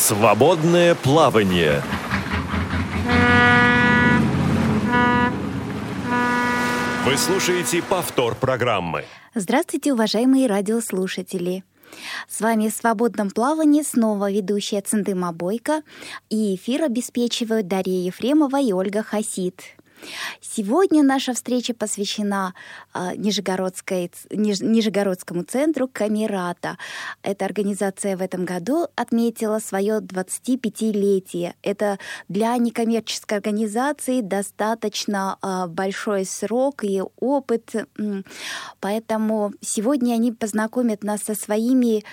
Свободное плавание. Вы слушаете повтор программы. Здравствуйте, уважаемые радиослушатели. С вами в свободном плавании снова ведущая Цендыма Бойко, и эфир обеспечивают Дарья Ефремова и Ольга Хасид. Сегодня наша встреча посвящена э, Нижегородской, Ниж, Нижегородскому центру Камерата. Эта организация в этом году отметила свое 25-летие. Это для некоммерческой организации достаточно э, большой срок и опыт. Поэтому сегодня они познакомят нас со своими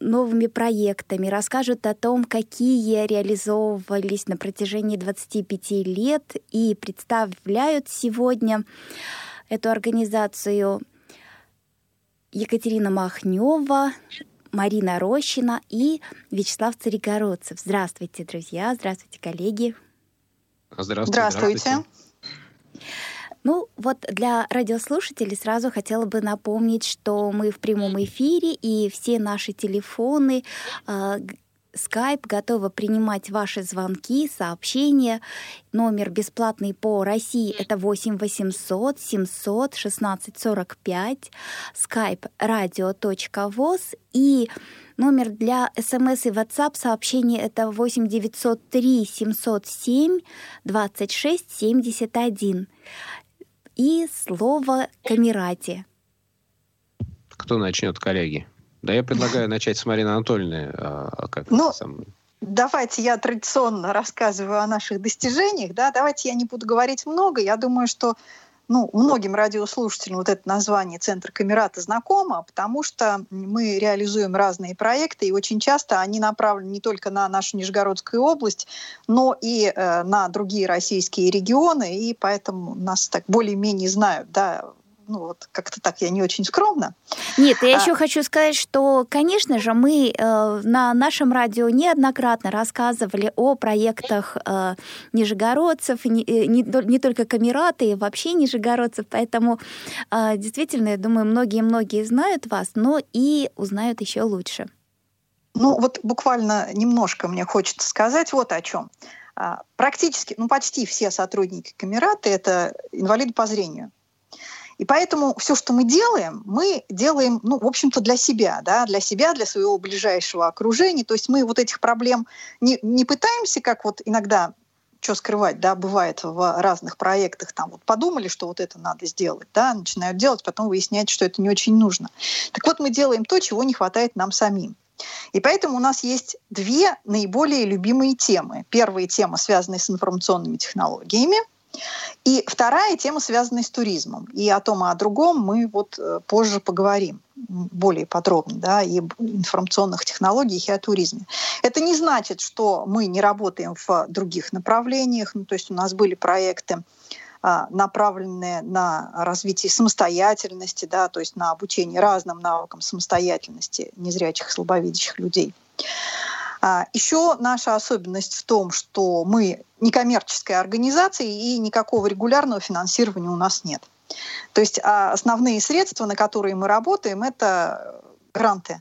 новыми проектами, расскажут о том, какие реализовывались на протяжении 25 лет и представляют сегодня эту организацию Екатерина Махнева, Марина Рощина и Вячеслав Царегородцев. Здравствуйте, друзья, здравствуйте, коллеги. Здравствуйте. Здравствуйте. здравствуйте. Ну, вот для радиослушателей сразу хотела бы напомнить, что мы в прямом эфире, и все наши телефоны, э, Skype готовы принимать ваши звонки, сообщения. Номер бесплатный по России это 8 800 700 16 45. Skype radio.voz и Номер для смс и WhatsApp сообщений это 8 903 707 26 71 и слово «камерати». Кто начнет, коллеги? Да я предлагаю начать с Марины Анатольевны. А, как ну, сам... давайте я традиционно рассказываю о наших достижениях. Да? Давайте я не буду говорить много. Я думаю, что ну, многим радиослушателям вот это название «Центр Камерата» знакомо, потому что мы реализуем разные проекты, и очень часто они направлены не только на нашу Нижегородскую область, но и э, на другие российские регионы, и поэтому нас так более-менее знают, да, ну вот как-то так я не очень скромно. Нет, я а... еще хочу сказать, что, конечно же, мы э, на нашем радио неоднократно рассказывали о проектах э, нижегородцев, не, э, не, не только камераты, и вообще нижегородцев, поэтому э, действительно, я думаю, многие-многие знают вас, но и узнают еще лучше. Ну вот буквально немножко мне хочется сказать вот о чем. А, практически, ну почти все сотрудники камераты это инвалиды по зрению. И поэтому все, что мы делаем, мы делаем, ну, в общем-то, для себя, да, для себя, для своего ближайшего окружения. То есть мы вот этих проблем не, не пытаемся, как вот иногда что скрывать, да, бывает в разных проектах, там вот подумали, что вот это надо сделать, да, начинают делать, потом выясняют, что это не очень нужно. Так вот, мы делаем то, чего не хватает нам самим. И поэтому у нас есть две наиболее любимые темы. Первая тема, связанная с информационными технологиями – и вторая тема, связанная с туризмом. И о том, и о другом мы вот э, позже поговорим более подробно, да, и информационных технологиях, и о туризме. Это не значит, что мы не работаем в других направлениях. Ну, то есть у нас были проекты, а, направленные на развитие самостоятельности, да, то есть на обучение разным навыкам самостоятельности незрячих и слабовидящих людей. А, Еще наша особенность в том, что мы некоммерческая организация и никакого регулярного финансирования у нас нет. То есть а, основные средства, на которые мы работаем, это гранты.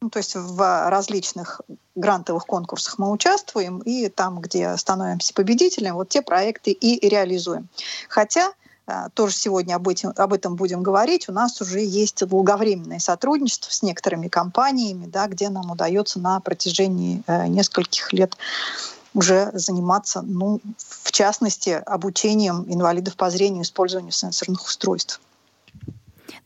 Ну, то есть в различных грантовых конкурсах мы участвуем, и там, где становимся победителем, вот те проекты и реализуем. Хотя тоже сегодня об этом, об этом будем говорить. У нас уже есть долговременное сотрудничество с некоторыми компаниями, да, где нам удается на протяжении э, нескольких лет уже заниматься, ну, в частности, обучением инвалидов по зрению использованию сенсорных устройств.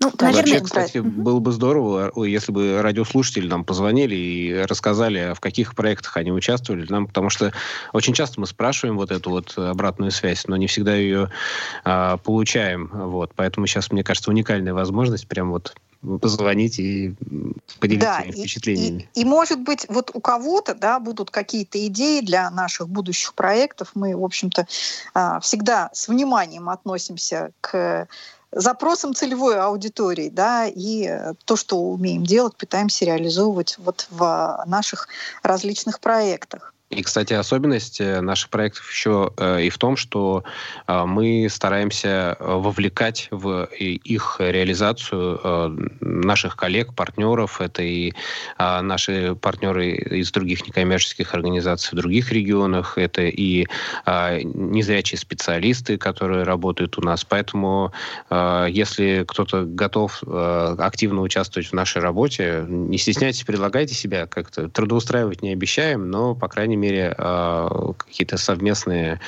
Ну, наверное, Вообще, кстати, угу. было бы здорово, если бы радиослушатели нам позвонили и рассказали, в каких проектах они участвовали, нам, потому что очень часто мы спрашиваем вот эту вот обратную связь, но не всегда ее а, получаем. Вот, поэтому сейчас, мне кажется, уникальная возможность прям вот позвонить и поделиться да, впечатлениями. И, и, и, может быть, вот у кого-то да, будут какие-то идеи для наших будущих проектов. Мы, в общем-то, а, всегда с вниманием относимся к запросам целевой аудитории, да, и э, то, что умеем делать, пытаемся реализовывать вот в наших различных проектах. И, кстати, особенность э, наших проектов еще э, и в том, что э, мы стараемся вовлекать в их реализацию наших коллег, партнеров. Это и наши партнеры из других некоммерческих организаций в других регионах, это и незрячие специалисты, которые работают у нас. Поэтому, если кто-то готов активно участвовать в нашей работе, не стесняйтесь, предлагайте себя как-то. Трудоустраивать не обещаем, но, по крайней мере, а, какие-то совместные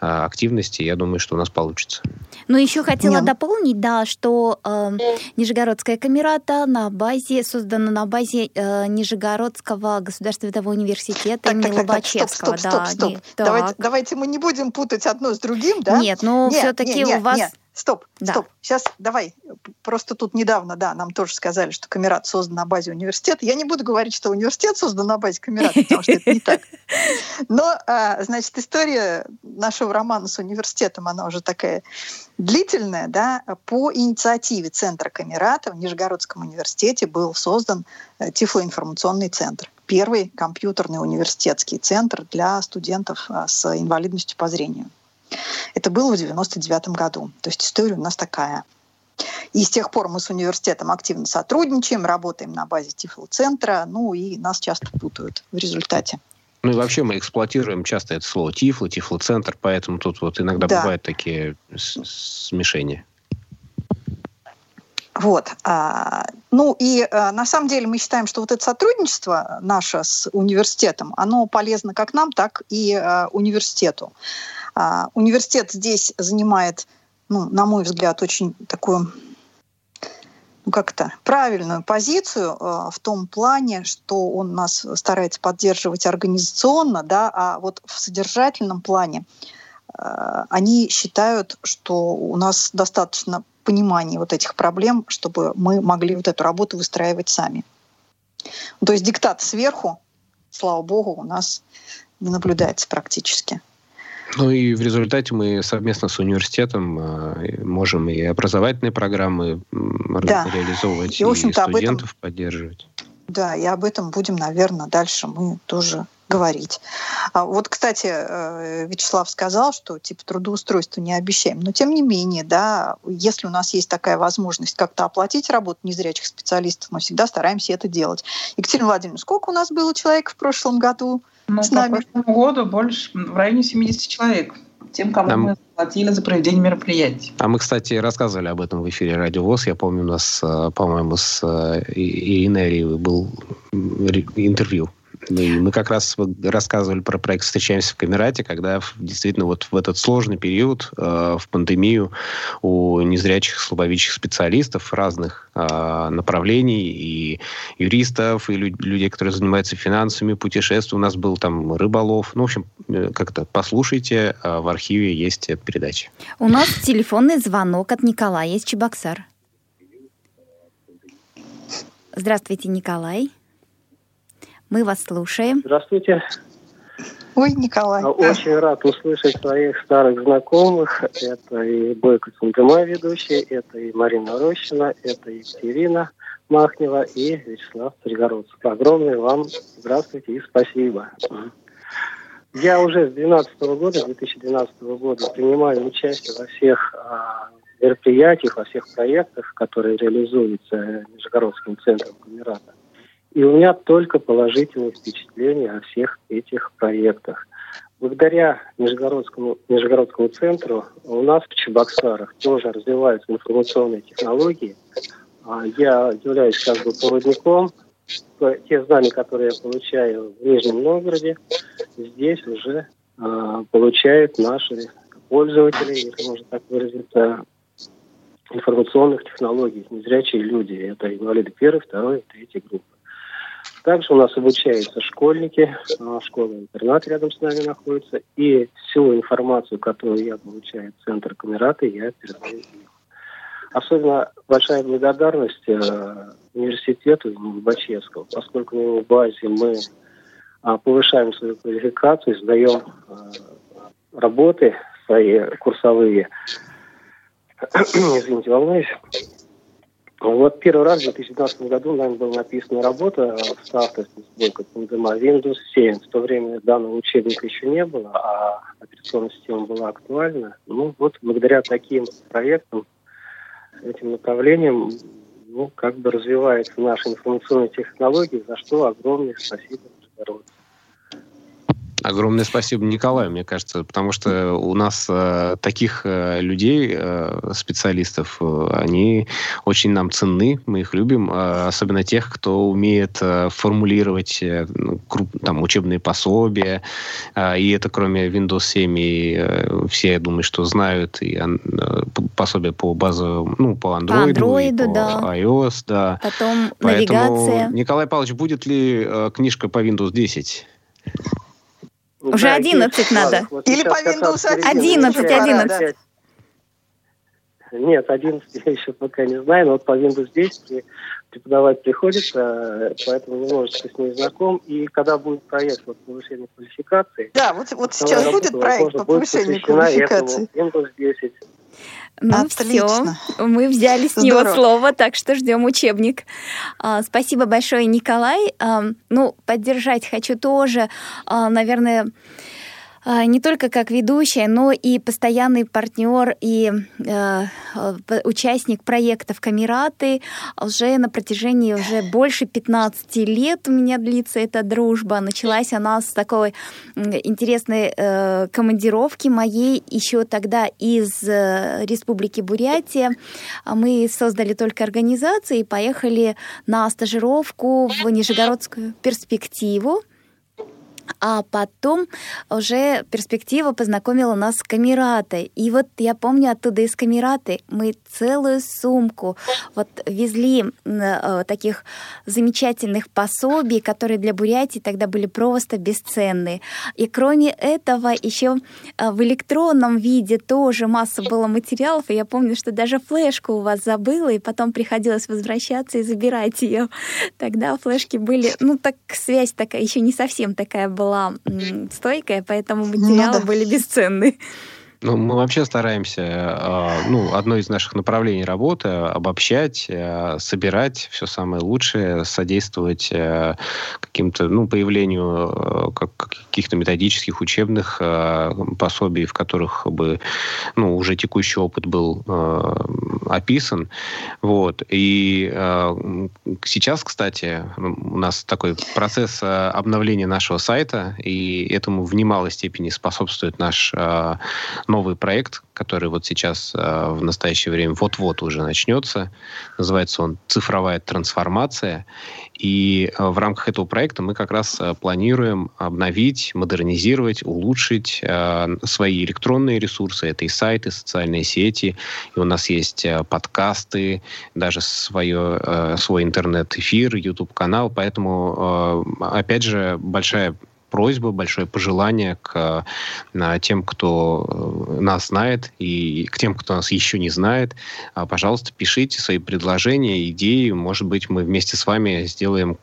а, активности, я думаю, что у нас получится. Ну, еще хотела Нет. дополнить, да, что э, Нижегородская камерата на базе, создана на базе э, Нижегородского государственного университета так, имени так, Лобачевского. Стоп, стоп, стоп, стоп. Да, давайте, давайте мы не будем путать одно с другим, да? Нет, ну все-таки у вас... Нет. Стоп, да. стоп. Сейчас давай. Просто тут недавно, да, нам тоже сказали, что Камерат создан на базе университета. Я не буду говорить, что университет создан на базе Камерата, потому что это не так. Но, а, значит, история нашего романа с университетом, она уже такая длительная, да. По инициативе Центра Камерата в Нижегородском университете был создан э, Тифлоинформационный центр. Первый компьютерный университетский центр для студентов а, с инвалидностью по зрению. Это было в 99 году. То есть история у нас такая. И с тех пор мы с университетом активно сотрудничаем, работаем на базе Тифло-центра, ну и нас часто путают в результате. Ну и вообще мы эксплуатируем часто это слово Тифло, Тифло-центр, поэтому тут вот иногда да. бывают такие смешения. Вот. А, ну и а, на самом деле мы считаем, что вот это сотрудничество наше с университетом, оно полезно как нам, так и а, университету. А, университет здесь занимает, ну, на мой взгляд, очень такую ну, как-то правильную позицию э, в том плане, что он нас старается поддерживать организационно, да, а вот в содержательном плане э, они считают, что у нас достаточно понимания вот этих проблем, чтобы мы могли вот эту работу выстраивать сами. То есть диктат сверху, слава богу, у нас не наблюдается практически. Ну и в результате мы совместно с университетом э, можем и образовательные программы да. реализовывать, и, и студентов этом, поддерживать. Да, и об этом будем, наверное, дальше мы тоже говорить. А вот, кстати, э, Вячеслав сказал, что типа трудоустройство не обещаем. Но тем не менее, да, если у нас есть такая возможность как-то оплатить работу незрячих специалистов, мы всегда стараемся это делать. Екатерина Владимировна, сколько у нас было человек в прошлом году? Ну, с нами. по прошлому году больше, в районе 70 человек. Тем, кому Нам... мы платили за проведение мероприятий. А мы, кстати, рассказывали об этом в эфире Радио ВОЗ. Я помню, у нас, э, по-моему, с э, Ириной Ариевой был интервью и мы как раз рассказывали про проект «Встречаемся в Камерате», когда действительно вот в этот сложный период, э, в пандемию, у незрячих, слабовидящих специалистов разных э, направлений, и юристов, и лю- людей, которые занимаются финансами, путешествий. У нас был там рыболов. Ну, в общем, э, как-то послушайте, э, в архиве есть эта передача. У нас телефонный звонок от Николая из Чебоксар. Здравствуйте, Николай. Мы вас слушаем. Здравствуйте. Ой, Николай. А, очень рад услышать своих старых знакомых. Это и Бойко Цундыма ведущий, это и Марина Рощина, это Екатерина Махнева и Вячеслав Царегородцев. Огромное вам здравствуйте и спасибо. Я уже с 2012 года, 2012 года принимаю участие во всех а, мероприятиях, во всех проектах, которые реализуются Нижегородским центром Камерата. И у меня только положительные впечатления о всех этих проектах. Благодаря Нижегородскому, Нижегородскому центру у нас в Чебоксарах тоже развиваются информационные технологии. А я являюсь как бы проводником. Те знания, которые я получаю в Нижнем Новгороде, здесь уже э, получают наши пользователи, если можно так выразиться, информационных технологий, незрячие люди. Это инвалиды первой, второй, третьей группы. Также у нас обучаются школьники, а, школа-интернат рядом с нами находится, и всю информацию, которую я получаю от центра Камераты, я передаю им. Особенно большая благодарность э, университету имени поскольку на его базе мы э, повышаем свою квалификацию, сдаем э, работы свои курсовые. Извините, волнуюсь. Вот первый раз в 2012 году нами была написана работа в соавторстве с Бойко Тандема Windows 7. В то время данного учебника еще не было, а операционная система была актуальна. Ну вот благодаря таким проектам, этим направлениям, ну, как бы развивается наша информационная технология, за что огромное спасибо Международному. Огромное спасибо Николаю, мне кажется, потому что у нас э, таких э, людей, э, специалистов, э, они очень нам ценны, мы их любим, э, особенно тех, кто умеет э, формулировать э, ну, круп, там, учебные пособия, э, и это кроме Windows 7, и э, все, я думаю, что знают и э, пособия по базовым, ну, по Android, по, Android, по да. iOS, да. Потом Поэтому, навигация. Николай Павлович, будет ли э, книжка по Windows 10? Уже да, 11 надо. Вот Или по Windows 11, 11. Нет, 11 я еще пока не знаю, но вот по Windows 10 преподавать приходится, поэтому немножечко с ней знаком. И когда будет проект по повышению квалификации... Да, вот, вот сейчас будет проект по повышению квалификации. Windows 10 ну Отлично. все, мы взяли с Здорово. него слово, так что ждем учебник. А, спасибо большое, Николай. Ну, поддержать хочу тоже, а, наверное, не только как ведущая, но и постоянный партнер и э, участник проектов Камераты. Уже на протяжении уже больше 15 лет у меня длится эта дружба. Началась она с такой интересной э, командировки моей еще тогда из э, Республики Бурятия. Мы создали только организацию и поехали на стажировку в Нижегородскую перспективу. А потом уже перспектива познакомила нас с Камератой. И вот я помню оттуда из Камераты мы целую сумку вот везли э, таких замечательных пособий, которые для Бурятии тогда были просто бесценные. И кроме этого еще э, в электронном виде тоже масса было материалов. И я помню, что даже флешку у вас забыла, и потом приходилось возвращаться и забирать ее. Тогда флешки были, ну так связь такая еще не совсем такая была стойкая, поэтому материалы ну, да. были бесценны. Ну, мы вообще стараемся, а, ну, одно из наших направлений работы обобщать, а, собирать все самое лучшее, содействовать а, каким-то, ну, появлению каких-то методических учебных пособий, в которых бы, ну, уже текущий опыт был описан. Вот. И сейчас, кстати, у нас такой процесс обновления нашего сайта, и этому в немалой степени способствует наш новый проект, который вот сейчас э, в настоящее время вот-вот уже начнется. Называется он «Цифровая трансформация». И э, в рамках этого проекта мы как раз э, планируем обновить, модернизировать, улучшить э, свои электронные ресурсы. Это и сайты, социальные сети. И у нас есть э, подкасты, даже свое, э, свой интернет-эфир, YouTube-канал. Поэтому, э, опять же, большая просьба, большое пожелание к э, тем, кто э, нас знает, и к тем, кто нас еще не знает. А, пожалуйста, пишите свои предложения, идеи. Может быть, мы вместе с вами сделаем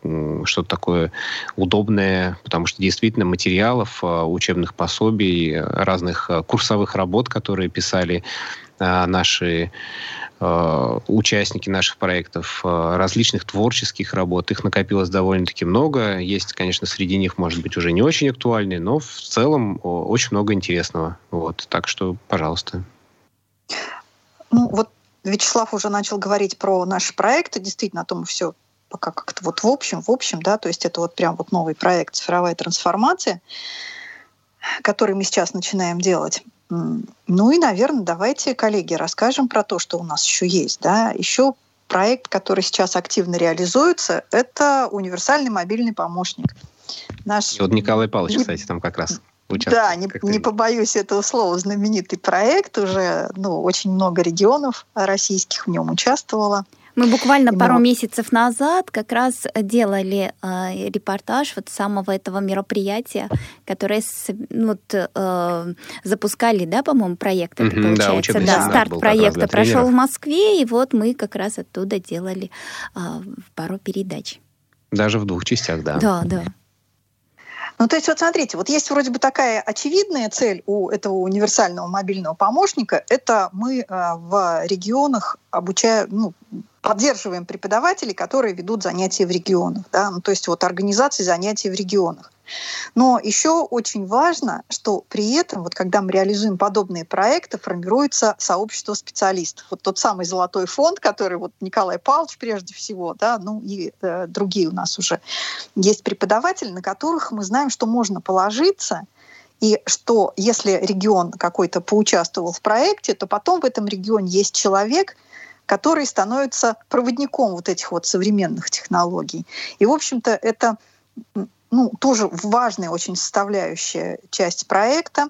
что-то такое удобное, потому что действительно материалов, э, учебных пособий, разных курсовых работ, которые писали наши участники наших проектов, э, различных творческих работ. Их накопилось довольно-таки много. Есть, конечно, среди них, может быть, уже не очень актуальные, но в целом очень много интересного. Вот. Так что, пожалуйста. Ну, вот Вячеслав уже начал говорить про наши проекты. Действительно, о том все пока как-то вот в общем, в общем, да, то есть это вот прям вот новый проект «Цифровая трансформация», который мы сейчас начинаем делать. Ну и, наверное, давайте, коллеги, расскажем про то, что у нас еще есть. Да? Еще проект, который сейчас активно реализуется, это универсальный мобильный помощник. Наш... И вот Николай Павлович, кстати, там как раз участвует. Да, не, не побоюсь этого слова, знаменитый проект. Уже ну, очень много регионов российских в нем участвовало. Мы буквально Именно. пару месяцев назад как раз делали э, репортаж вот самого этого мероприятия, которое с, ну, вот, э, запускали, да, по-моему, проект это mm-hmm, получается. Да, да старт проекта прошел в Москве, и вот мы как раз оттуда делали э, пару передач. Даже в двух частях, да. Да, да. Ну, то есть, вот смотрите, вот есть вроде бы такая очевидная цель у этого универсального мобильного помощника. Это мы э, в регионах обучаем, ну, поддерживаем преподавателей, которые ведут занятия в регионах, да, ну, то есть вот организации занятий в регионах. Но еще очень важно, что при этом, вот когда мы реализуем подобные проекты, формируется сообщество специалистов. Вот тот самый золотой фонд, который вот Николай Павлович прежде всего, да, ну и э, другие у нас уже есть преподаватели, на которых мы знаем, что можно положиться, и что если регион какой-то поучаствовал в проекте, то потом в этом регионе есть человек, который становится проводником вот этих вот современных технологий. И, в общем-то, это ну, тоже важная очень составляющая часть проекта.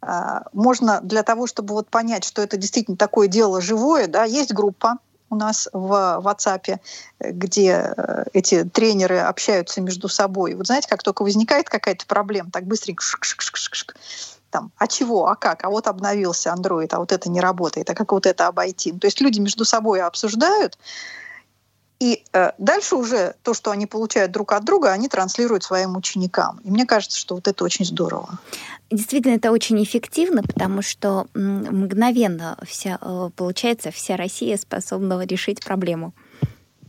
А, можно для того, чтобы вот понять, что это действительно такое дело живое, да, есть группа у нас в WhatsApp, где э, эти тренеры общаются между собой. Вот знаете, как только возникает какая-то проблема, так быстренько там, а чего, а как, а вот обновился Android, а вот это не работает, а как вот это обойти. То есть люди между собой обсуждают, и э, дальше уже то, что они получают друг от друга, они транслируют своим ученикам. И мне кажется, что вот это очень здорово. Действительно, это очень эффективно, потому что мгновенно вся, э, получается, вся Россия способна решить проблему.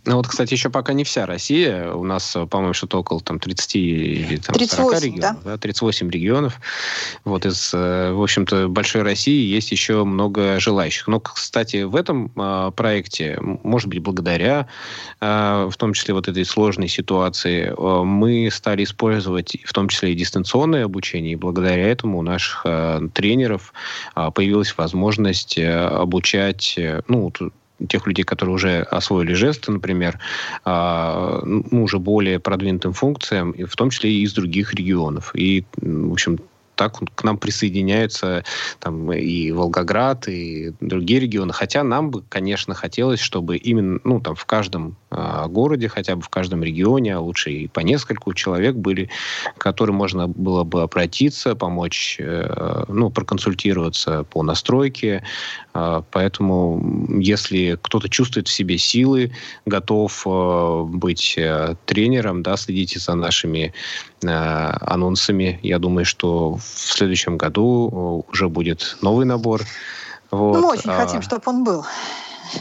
Ну вот, кстати, еще пока не вся Россия. У нас, по-моему, что-то около там, 30 или там, 38, 40 регионов. Да? Да, 38 регионов. Вот из, э, в общем-то, большой России есть еще много желающих. Но, кстати, в этом э, проекте, может быть, благодаря, э, в том числе вот этой сложной ситуации, э, мы стали использовать в том числе и дистанционное обучение. И благодаря этому у наших э, тренеров э, появилась возможность э, обучать, э, ну, тех людей, которые уже освоили жесты, например, а, ну, уже более продвинутым функциям, в том числе и из других регионов. И, в общем, так к нам присоединяются там и Волгоград, и другие регионы. Хотя нам бы, конечно, хотелось, чтобы именно ну, там, в каждом э, городе, хотя бы в каждом регионе, а лучше и по нескольку человек были, к которым можно было бы обратиться, помочь, э, ну, проконсультироваться по настройке. Э, поэтому, если кто-то чувствует в себе силы, готов э, быть э, тренером, да, следите за нашими э, анонсами. Я думаю, что в следующем году уже будет новый набор. Вот. Ну, мы очень а, хотим, чтобы он был.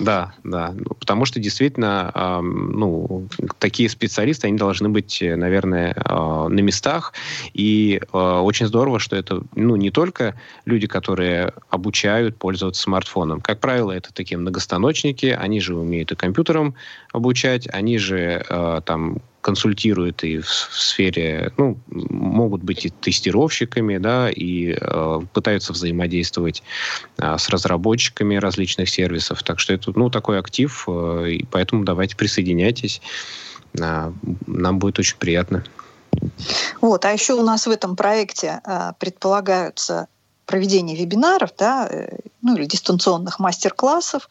Да, да. Потому что действительно, э, ну, такие специалисты, они должны быть, наверное, э, на местах. И э, очень здорово, что это, ну, не только люди, которые обучают пользоваться смартфоном. Как правило, это такие многостаночники, они же умеют и компьютером обучать, они же э, там консультируют и в, в сфере, ну, могут быть и тестировщиками, да, и э, пытаются взаимодействовать э, с разработчиками различных сервисов. Так что это, ну, такой актив, э, и поэтому давайте присоединяйтесь. Э, нам будет очень приятно. Вот, а еще у нас в этом проекте э, предполагаются проведение вебинаров, да, э, ну или дистанционных мастер-классов,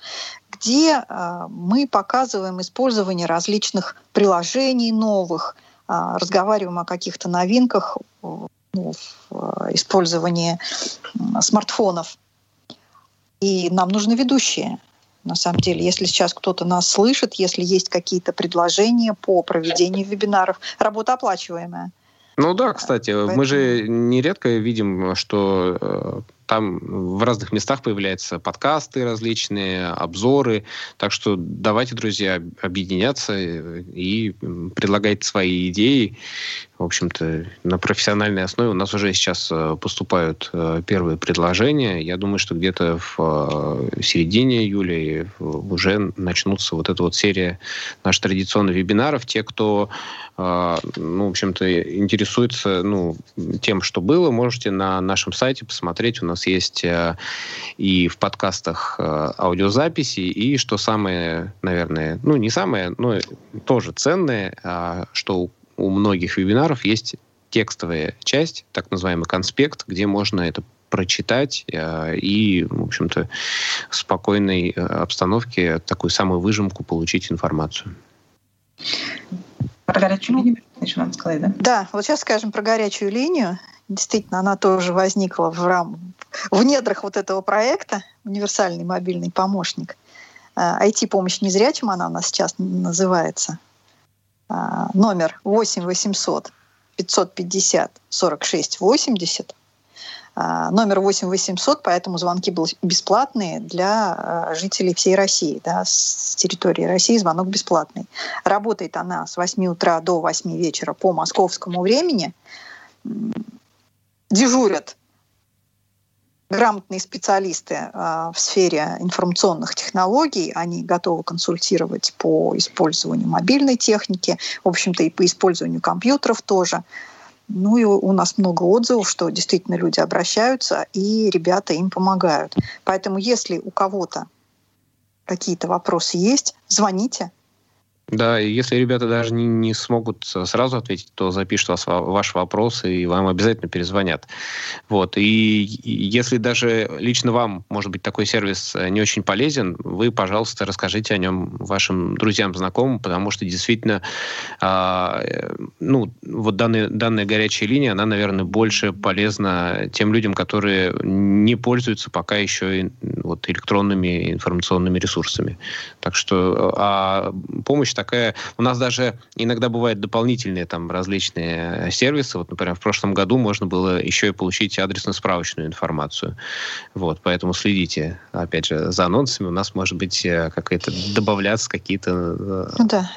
где э, мы показываем использование различных приложений новых, э, разговариваем о каких-то новинках ну, в э, использовании смартфонов. И нам нужны ведущие. На самом деле, если сейчас кто-то нас слышит, если есть какие-то предложения по проведению вебинаров, работа оплачиваемая. Ну да, кстати, Поэтому... мы же нередко видим, что там в разных местах появляются подкасты различные, обзоры. Так что давайте, друзья, объединяться и предлагать свои идеи. В общем-то, на профессиональной основе у нас уже сейчас э, поступают э, первые предложения. Я думаю, что где-то в э, середине июля уже начнутся вот эта вот серия наших традиционных вебинаров. Те, кто ну, в общем-то, интересуется ну, тем, что было, можете на нашем сайте посмотреть. У нас есть и в подкастах аудиозаписи, и что самое, наверное, ну, не самое, но тоже ценное, а, что у многих вебинаров есть текстовая часть, так называемый конспект, где можно это прочитать э, и, в общем-то, в спокойной э, обстановке такую самую выжимку получить информацию. Про горячую линию еще надо сказать, да? Да, вот сейчас скажем про горячую линию. Действительно, она тоже возникла в, рам... в недрах вот этого проекта «Универсальный мобильный помощник». IT-помощь э, незрячим она у нас сейчас называется – номер 8 800 550 46 80 А, номер 8 800, поэтому звонки были бесплатные для а, жителей всей России. Да, с территории России звонок бесплатный. Работает она с 8 утра до 8 вечера по московскому времени. Дежурят грамотные специалисты в сфере информационных технологий, они готовы консультировать по использованию мобильной техники, в общем-то и по использованию компьютеров тоже. Ну и у нас много отзывов, что действительно люди обращаются, и ребята им помогают. Поэтому если у кого-то какие-то вопросы есть, звоните, да, и если ребята даже не, не смогут сразу ответить, то запишут вас, ваш вопрос, и вам обязательно перезвонят. Вот. И, и если даже лично вам, может быть, такой сервис э, не очень полезен, вы, пожалуйста, расскажите о нем вашим друзьям, знакомым, потому что действительно, а, э, ну, вот данная, данная горячая линия, она, наверное, больше полезна тем людям, которые не пользуются пока еще вот, электронными информационными ресурсами. Так что а помощь такая... У нас даже иногда бывают дополнительные там различные сервисы. Вот, например, в прошлом году можно было еще и получить адресно-справочную информацию. Вот, поэтому следите, опять же, за анонсами. У нас может быть э, какая-то добавляться какие-то э, ну, да.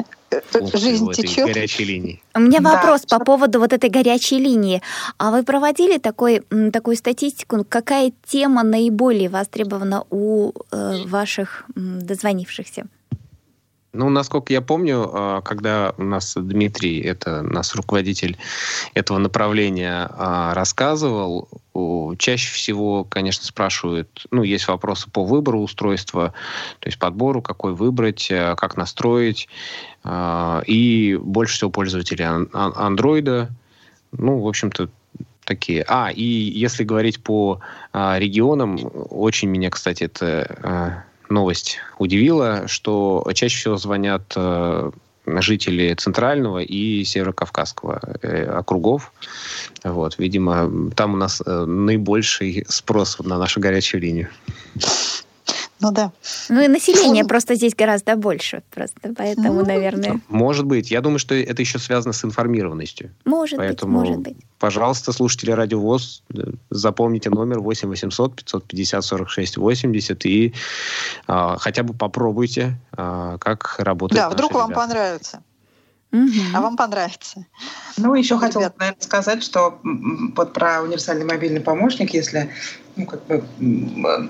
Жизнь течет. горячей линии. У меня да. вопрос по поводу вот этой горячей линии. А вы проводили такой, такую статистику, какая тема наиболее востребована у э, ваших дозвонившихся? Ну, насколько я помню, а, когда у нас Дмитрий, это наш руководитель этого направления, а, рассказывал, чаще всего, конечно, спрашивают, ну, есть вопросы по выбору устройства, то есть подбору, какой выбрать, а, как настроить, и больше всего пользователей андроида, ну, в общем-то, такие. А, и если говорить по регионам, очень меня, кстати, это новость удивила, что чаще всего звонят э, жители Центрального и Северокавказского э, округов. Вот, видимо, там у нас э, наибольший спрос на нашу горячую линию. Ну да. Ну и население просто здесь гораздо больше, просто поэтому, ну, наверное. Может быть. Я думаю, что это еще связано с информированностью. Может поэтому, быть, может быть. Пожалуйста, слушатели Радио ВОЗ, запомните номер 8 800 550 46 80 и а, хотя бы попробуйте, а, как работает Да, вдруг ребята. вам понравится. А вам понравится. Ну, еще хотела, наверное, сказать, что вот про универсальный мобильный помощник, если ну, как бы,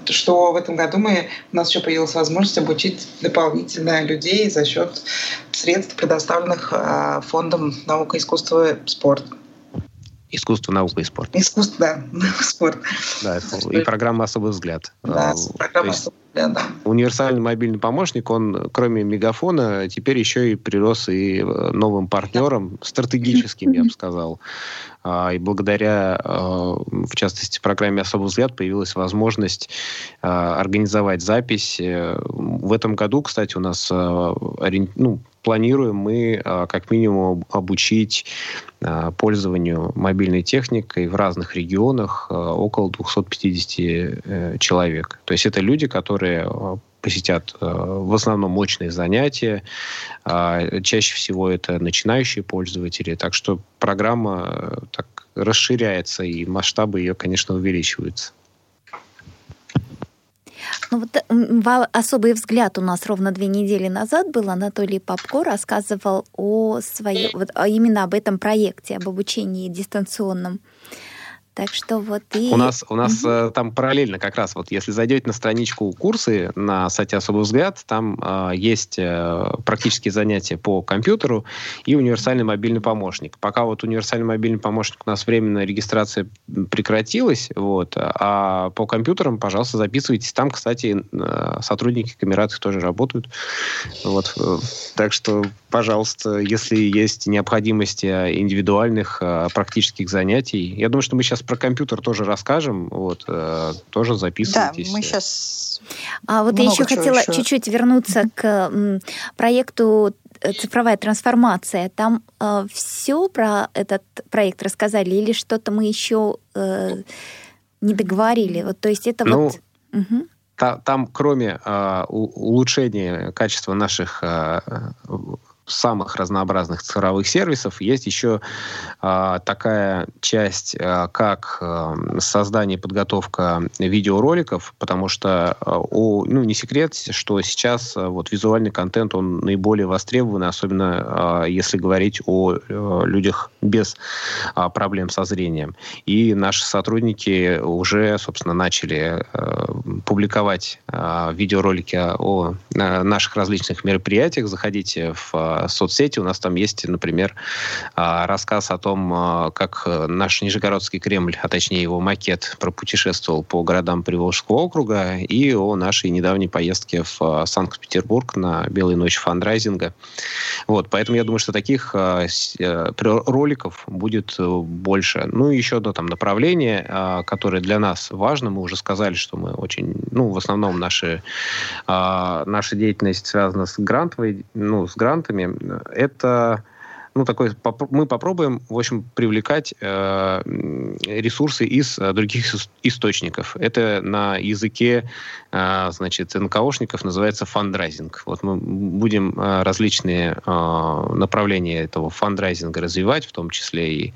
что в этом году мы, у нас еще появилась возможность обучить дополнительно людей за счет средств, предоставленных э, фондом наука, искусство, спорт. Искусство, наука и спорт. Искусство, да, спорт. Да, и программа «Особый взгляд». Да, а, программа «Особый взгляд», да. Универсальный мобильный помощник, он, кроме мегафона, теперь еще и прирос и э, новым партнером, стратегическим, я бы сказал. А, и благодаря, а, в частности, программе «Особый взгляд» появилась возможность организовать запись. Э, в этом году, кстати, у нас ну, планируем мы как минимум обучить пользованию мобильной техникой в разных регионах около 250 э, человек. То есть это люди, которые посетят в основном мощные занятия. Чаще всего это начинающие пользователи. Так что программа э, так расширяется, и масштабы ее, конечно, увеличиваются. Ну вот особый взгляд у нас ровно две недели назад был. Анатолий Попко рассказывал о своей, вот, именно об этом проекте, об обучении дистанционном. Так что вот и... У нас, у нас угу. там параллельно как раз, вот если зайдете на страничку курсы на сайте «Особый взгляд», там э, есть э, практические занятия по компьютеру и универсальный мобильный помощник. Пока вот универсальный мобильный помощник у нас временно регистрация прекратилась, вот, а по компьютерам, пожалуйста, записывайтесь. Там, кстати, э, сотрудники камерации тоже работают. Вот, э, так что, пожалуйста, если есть необходимость индивидуальных э, практических занятий, я думаю, что мы сейчас про компьютер тоже расскажем, вот, э, тоже записывайтесь. Да, мы сейчас а вот я еще хотела еще. чуть-чуть вернуться к проекту э, цифровая трансформация. Там э, все про этот проект рассказали или что-то мы еще э, не договорили? Вот, то есть это ну, вот. Угу. Та, там, кроме э, улучшения качества наших э, самых разнообразных цифровых сервисов. Есть еще а, такая часть, а, как а, создание и подготовка видеороликов, потому что, о, ну, не секрет, что сейчас вот визуальный контент, он наиболее востребован, особенно если говорить о людях без проблем со зрением. И наши сотрудники уже, собственно, начали публиковать видеоролики о наших различных мероприятиях. Заходите в соцсети, у нас там есть, например, рассказ о том, а, как э, наш Нижегородский Кремль, а точнее его макет, пропутешествовал по городам Приволжского округа и о нашей недавней поездке в а, Санкт-Петербург на Белые ночи фандрайзинга. Вот, поэтому я думаю, что таких э, роликов будет э, больше. Ну и еще одно там направление, которое для нас важно. Мы уже сказали, что мы очень, ну, в основном наши, наша деятельность связана с грантовой, ну, с грантами. Это ну, такой, мы попробуем, в общем, привлекать э, ресурсы из э, других источников. Это на языке значит, НКОшников называется фандрайзинг. Вот мы будем а, различные а, направления этого фандрайзинга развивать, в том числе и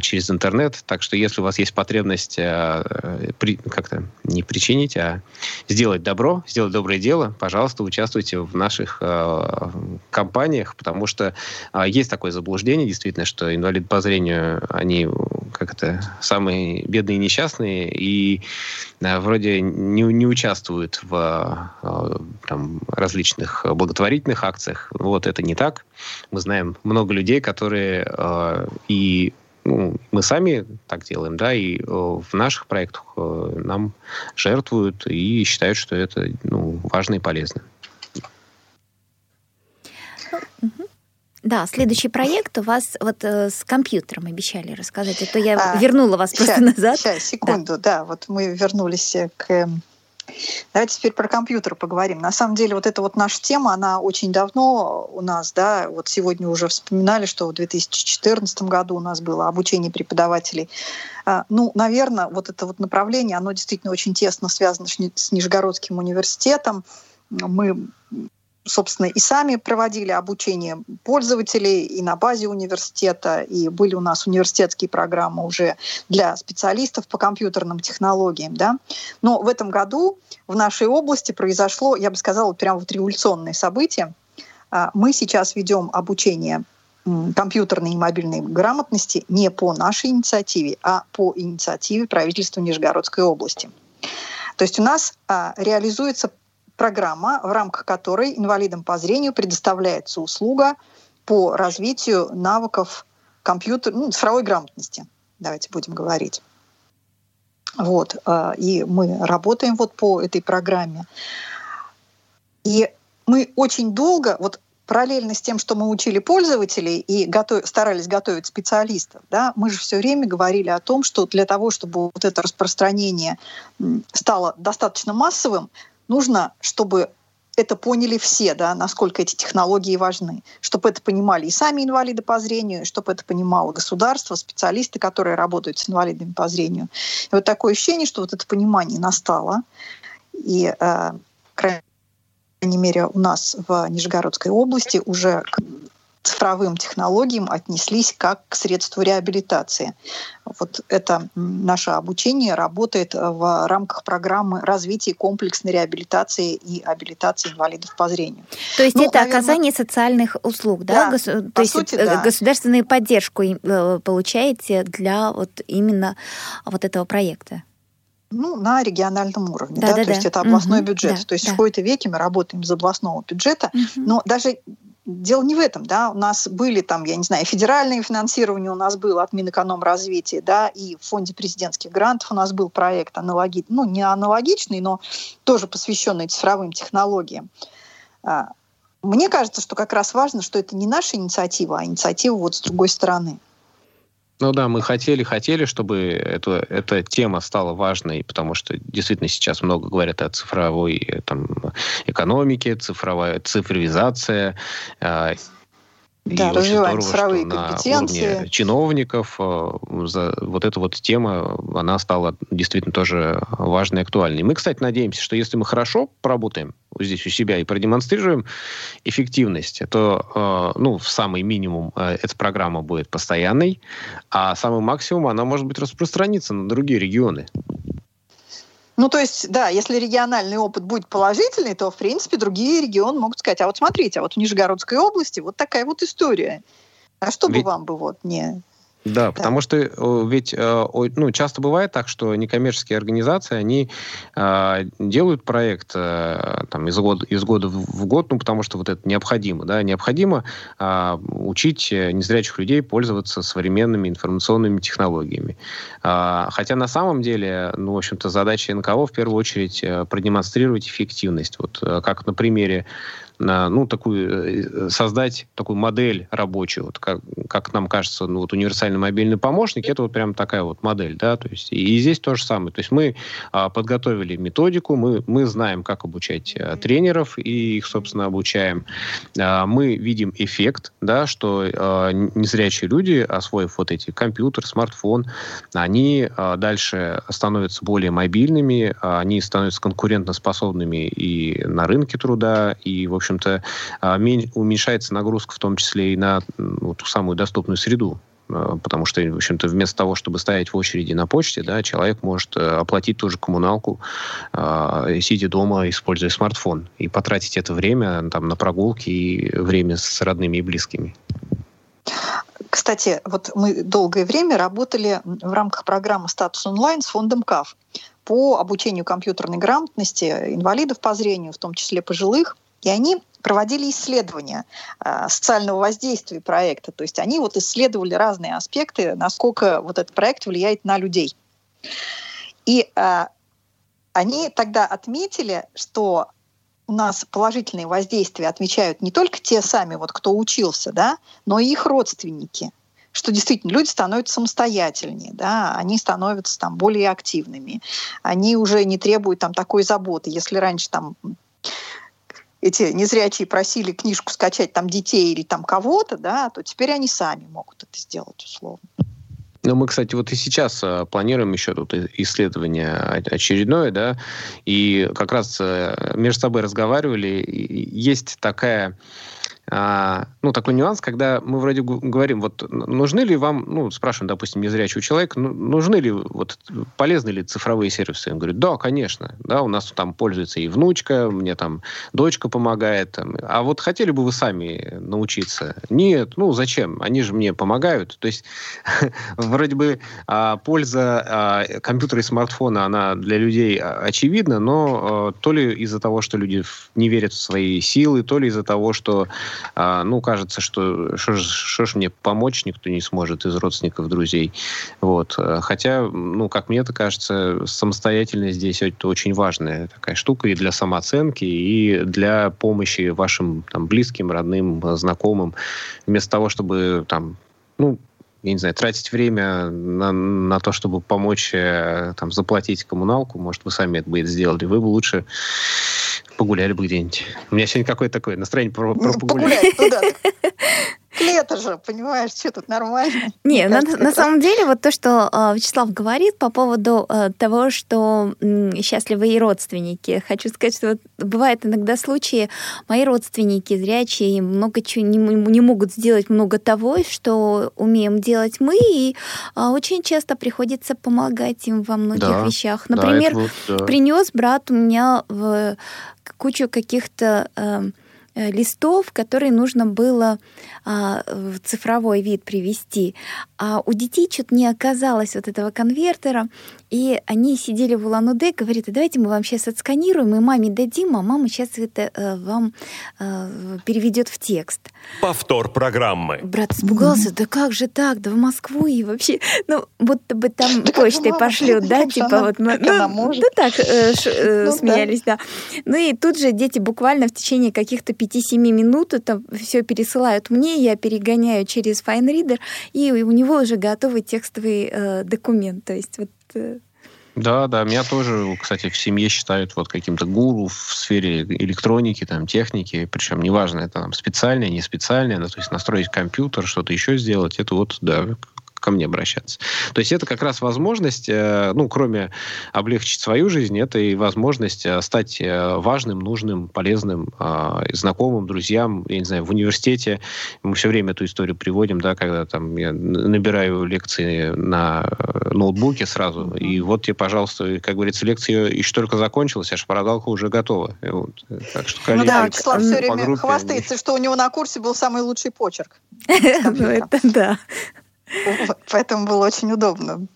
через интернет. Так что если у вас есть потребность как-то не причинить, а сделать добро, сделать доброе дело, пожалуйста, участвуйте в наших компаниях, потому что есть такое заблуждение, действительно, что инвалиды по зрению, они как это, самые бедные и несчастные, и вроде не, не участвуют в э, там, различных благотворительных акциях. Вот это не так. Мы знаем много людей, которые э, и ну, мы сами так делаем, да, и э, в наших проектах нам жертвуют и считают, что это ну, важно и полезно. Да, следующий проект у вас вот э, с компьютером обещали рассказать. Это а я а, вернула вас сейчас, просто назад. Сейчас, секунду, да. да, вот мы вернулись к Давайте теперь про компьютер поговорим. На самом деле вот эта вот наша тема, она очень давно у нас, да, вот сегодня уже вспоминали, что в 2014 году у нас было обучение преподавателей. А, ну, наверное, вот это вот направление, оно действительно очень тесно связано с Нижегородским университетом. Мы собственно, и сами проводили обучение пользователей и на базе университета, и были у нас университетские программы уже для специалистов по компьютерным технологиям. Да? Но в этом году в нашей области произошло, я бы сказала, прямо вот революционное событие. А, мы сейчас ведем обучение компьютерной и мобильной грамотности не по нашей инициативе, а по инициативе правительства Нижегородской области. То есть у нас а, реализуется программа, в рамках которой инвалидам по зрению предоставляется услуга по развитию навыков компьютер, ну, цифровой грамотности, давайте будем говорить. Вот, э, и мы работаем вот по этой программе. И мы очень долго, вот параллельно с тем, что мы учили пользователей и готов, старались готовить специалистов, да, мы же все время говорили о том, что для того, чтобы вот это распространение стало достаточно массовым, нужно, чтобы это поняли все, да, насколько эти технологии важны, чтобы это понимали и сами инвалиды по зрению, чтобы это понимало государство, специалисты, которые работают с инвалидами по зрению. И вот такое ощущение, что вот это понимание настало, и, э, крайней мере, у нас в Нижегородской области уже цифровым технологиям отнеслись как к средству реабилитации. Вот это наше обучение работает в рамках программы развития комплексной реабилитации и абилитации инвалидов по зрению. То есть ну, это наверное, оказание социальных услуг, да? да Гос... То есть сути, да. государственную поддержку э, получаете для вот именно вот этого проекта? ну, на региональном уровне. Да, да, да, то да. есть это областной угу, бюджет. Да, то есть да. в какой-то веке мы работаем из областного бюджета, угу. но даже дело не в этом, да, у нас были там, я не знаю, федеральное финансирование у нас было от Минэкономразвития, да, и в фонде президентских грантов у нас был проект аналогичный, ну, не аналогичный, но тоже посвященный цифровым технологиям. А, мне кажется, что как раз важно, что это не наша инициатива, а инициатива вот с другой стороны. Ну да, мы хотели, хотели, чтобы это, эта тема стала важной, потому что действительно сейчас много говорят о цифровой э, там, экономике, цифровая цифровизация. Э, Да, и развиваем здорово, что компетенции. На уровне чиновников э, за вот эта вот тема, она стала действительно тоже важной и актуальной. Мы, кстати, надеемся, что если мы хорошо поработаем здесь у себя и продемонстрируем эффективность, то э, ну, в самый минимум э, эта программа будет постоянной, а самый максимум она может быть распространиться на другие регионы. Ну, то есть, да, если региональный опыт будет положительный, то, в принципе, другие регионы могут сказать, а вот смотрите, а вот в Нижегородской области вот такая вот история. А что Ведь... бы вам бы вот не да, да, потому что ведь э, ну, часто бывает так, что некоммерческие организации, они э, делают проект э, там, из, года, из года в год, ну, потому что вот это необходимо. Да? Необходимо э, учить незрячих людей пользоваться современными информационными технологиями. Э, хотя на самом деле, ну, в общем-то, задача НКО в первую очередь продемонстрировать эффективность. Вот как на примере ну, такую, э, создать такую модель рабочую, вот как, как нам кажется, ну, вот универсальный мобильный помощник, это вот прям такая вот модель, да, то есть и, и здесь то же самое. То есть мы а, подготовили методику, мы, мы знаем, как обучать а, тренеров и их, собственно, обучаем. А, мы видим эффект, да, что а, незрячие люди, освоив вот эти компьютер, смартфон, они а, дальше становятся более мобильными, а, они становятся конкурентоспособными и на рынке труда, и, в общем общем-то, а, уменьшается нагрузка в том числе и на ту самую доступную среду а, потому что, в общем-то, вместо того, чтобы стоять в очереди на почте, да, человек может э, оплатить ту же коммуналку, э, сидя дома, используя смартфон, и потратить это время там, на прогулки и время с родными и близкими. Кстати, вот мы долгое время работали в рамках программы «Статус онлайн» с фондом КАФ по обучению компьютерной грамотности инвалидов по зрению, в том числе пожилых. И они проводили исследования э, социального воздействия проекта. То есть они вот исследовали разные аспекты, насколько вот этот проект влияет на людей. И э, они тогда отметили, что у нас положительные воздействия отмечают не только те сами, вот кто учился, да, но и их родственники что действительно люди становятся самостоятельнее, да, они становятся там более активными, они уже не требуют там такой заботы. Если раньше там эти незрячие просили книжку скачать там детей или там кого-то, да, то теперь они сами могут это сделать условно. Ну, мы, кстати, вот и сейчас а, планируем еще тут исследование очередное, да, и как раз а, между собой разговаривали. Есть такая а, ну, такой нюанс, когда мы вроде говорим, вот нужны ли вам, ну, спрашиваем, допустим, незрячего человека, ну, нужны ли, вот, полезны ли цифровые сервисы? Он говорит, да, конечно, да, у нас там пользуется и внучка, мне там дочка помогает, там, а вот хотели бы вы сами научиться? Нет, ну, зачем? Они же мне помогают. То есть, вроде бы а, польза а, компьютера и смартфона, она для людей очевидна, но то ли из-за того, что люди не верят в свои силы, то ли из-за того, что а, ну, кажется, что что ж мне помочь никто не сможет из родственников, друзей. Вот. Хотя, ну, как мне это кажется, самостоятельность здесь это очень важная такая штука и для самооценки, и для помощи вашим там, близким, родным, знакомым. Вместо того, чтобы там, ну, я не знаю, тратить время на, на то, чтобы помочь э, там, заплатить коммуналку, может, вы сами это бы это сделали, вы бы лучше погуляли бы где-нибудь. У меня сегодня какое-то такое настроение про, про погулять. Погулять туда. лето же, понимаешь, что тут нормально. Не, на, на самом деле вот то, что э, Вячеслав говорит по поводу э, того, что э, счастливы и родственники. Хочу сказать, что вот бывают иногда случаи, мои родственники зрячие много чего не, не могут сделать много того, что умеем делать мы, и э, очень часто приходится помогать им во многих да, вещах. Например, да, вот, да. принес брат у меня в кучу каких-то э, Э, листов, которые нужно было а, в цифровой вид привести. А у детей что-то не оказалось вот этого конвертера, и они сидели в Улан-Удэ, говорят, давайте мы вам сейчас отсканируем, и маме дадим, а мама сейчас это э, вам э, переведет в текст. Повтор программы. Брат испугался, да как же так, да в Москву и вообще, ну, будто бы там почтой пошлют, да, типа вот мы, ну, да так э, э, ну смеялись, да. Ну и тут же дети буквально в течение каких-то 5-7 минут это все пересылают мне, я перегоняю через FineReader, и у него уже готовый текстовый э, документ, то есть вот Э, Да, да, меня тоже, кстати, в семье считают вот каким-то гуру в сфере электроники, там, техники, причем неважно, это там специальное, не специальное, ну, то есть настроить компьютер, что-то еще сделать, это вот, да, ко мне обращаться. То есть это как раз возможность, э, ну, кроме облегчить свою жизнь, это и возможность э, стать э, важным, нужным, полезным, знакомым, друзьям, я не знаю, в университете. Мы все время эту историю приводим, да, когда там я набираю лекции на ноутбуке сразу, mm-hmm. и вот тебе, пожалуйста, как говорится, лекция еще только закончилась, а шпаргалка уже готова. Вот. Так что, коллеги, ну да, Вячеслав все время группе, хвастается, что у него на курсе был самый лучший почерк. Ну это да. Поэтому было очень удобно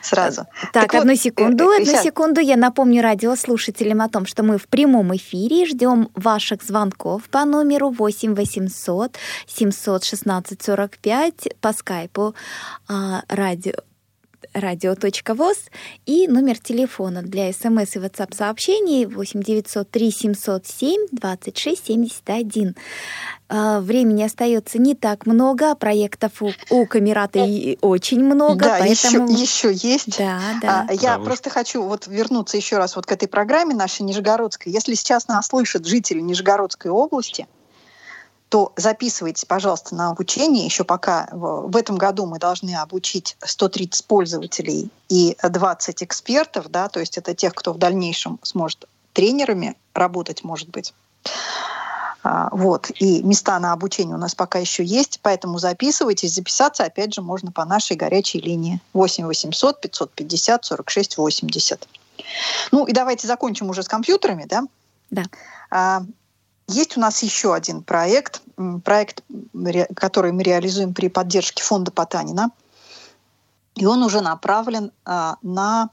сразу. Так, так одну вот, секунду, э, одну сейчас. секунду. Я напомню радиослушателям о том, что мы в прямом эфире ждем ваших звонков по номеру 8 800 716 45 по скайпу а, радио радио.воз и номер телефона для смс и WhatsApp сообщений 8 903 707 26 71. Времени остается не так много, проектов у, у Камерата очень много. Да, поэтому... еще, еще есть. Да, да. А, я да, просто хочу вот вернуться еще раз вот к этой программе нашей Нижегородской. Если сейчас нас слышат жители Нижегородской области, то записывайтесь, пожалуйста, на обучение. Еще пока в этом году мы должны обучить 130 пользователей и 20 экспертов, да, то есть это тех, кто в дальнейшем сможет тренерами работать, может быть. А, вот. И места на обучение у нас пока еще есть, поэтому записывайтесь. Записаться, опять же, можно по нашей горячей линии 8 800 550 46 80. Ну и давайте закончим уже с компьютерами, да? Да. Есть у нас еще один проект, проект, который мы реализуем при поддержке фонда Потанина. И он уже направлен а, на...